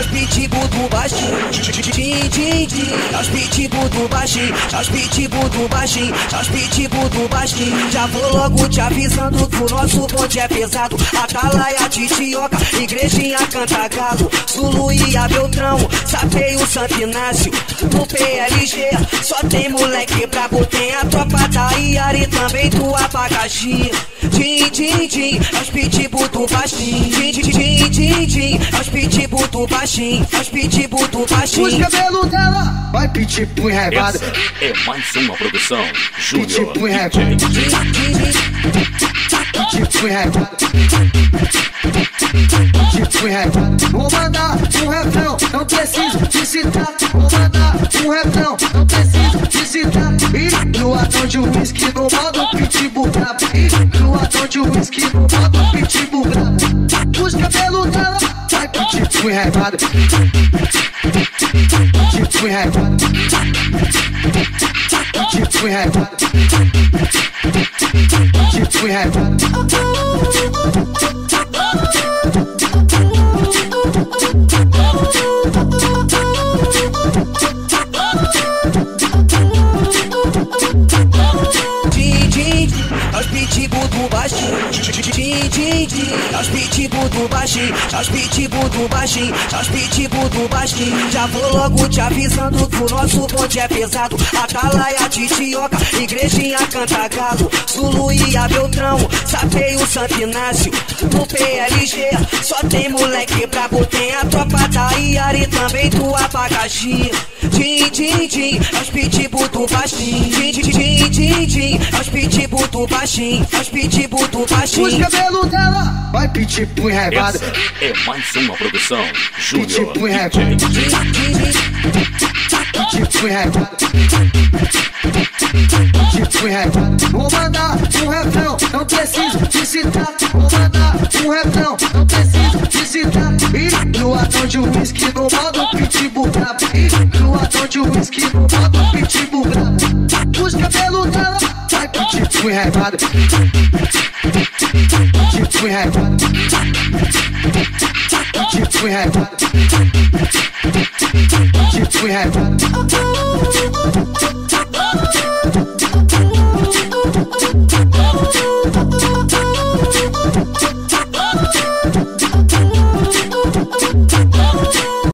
os pitbull do baixinho. Din, din, din, os pitbull do baixinho. Os pitbull do baixinho. Os pitbull do baixinho. Já vou logo te avisando que o nosso bonde é pesado. Atalaia, Titioca, Igrejinha, Cantagalo. Zulu e a Beltrão, Sapeio, Santo Inácio. No PLG, só tem moleque brabo. Tem a tropa da Iari também do abacaxi. Din, din, din, os pitbull do baixinho. Din, din, din, os pitbull do baixinho. Os pitbull do Os baixinho. cabelos dela vai pitbull enraivado. É mais uma produção Júnior Pitbull enraivado. Pitbull enraivado. Pitbull enraivado. Vou mandar um refrão, não preciso te citar. Vou mandar um refrão, não preciso te citar. E no adão de whisky no modo pitbull brabo. E no adão de whisky no modo pitbull brabo. Os cabelos pitbull enraivado. Pitbull enraivado. Pitbull enraivado. Pitbull enraivado. Din, Din, din, din, os pitbull do baixinho. Os pitbull do baixinho. Os pitbull do baixinho. Já vou logo te avisando que o nosso bonde é pesado. Atalaia, Titioca, Igrejinha, Cantagalo. Zulu e a Beltrão, Sapeio, Santo Inácio. No PLG, só tem moleque brabo. Tem a tropa da Iari também do abacaxi. Din, din, din, os pitbull do baixinho. Din, din, din, din, din, os pitbull do baixinho. Os pitbull do Os baixinho. Cabelos dela vai pitbull enraivado. Essa é mais uma produção Júnior Pitbull DJ. enraivado. Din. Pitbull enraivado. Pitbull enraivado. Vou mandar um refrão, não preciso te citar. Vou mandar um refrão, não preciso te citar. E no adão de whisky no modo pitbull brabo. E no adão de whisky no modo pitbull brabo. Os cabelos dela vai pitbull enraivado. Pitbull enraivado. Pitbull enraivado. Pitbull enraivado.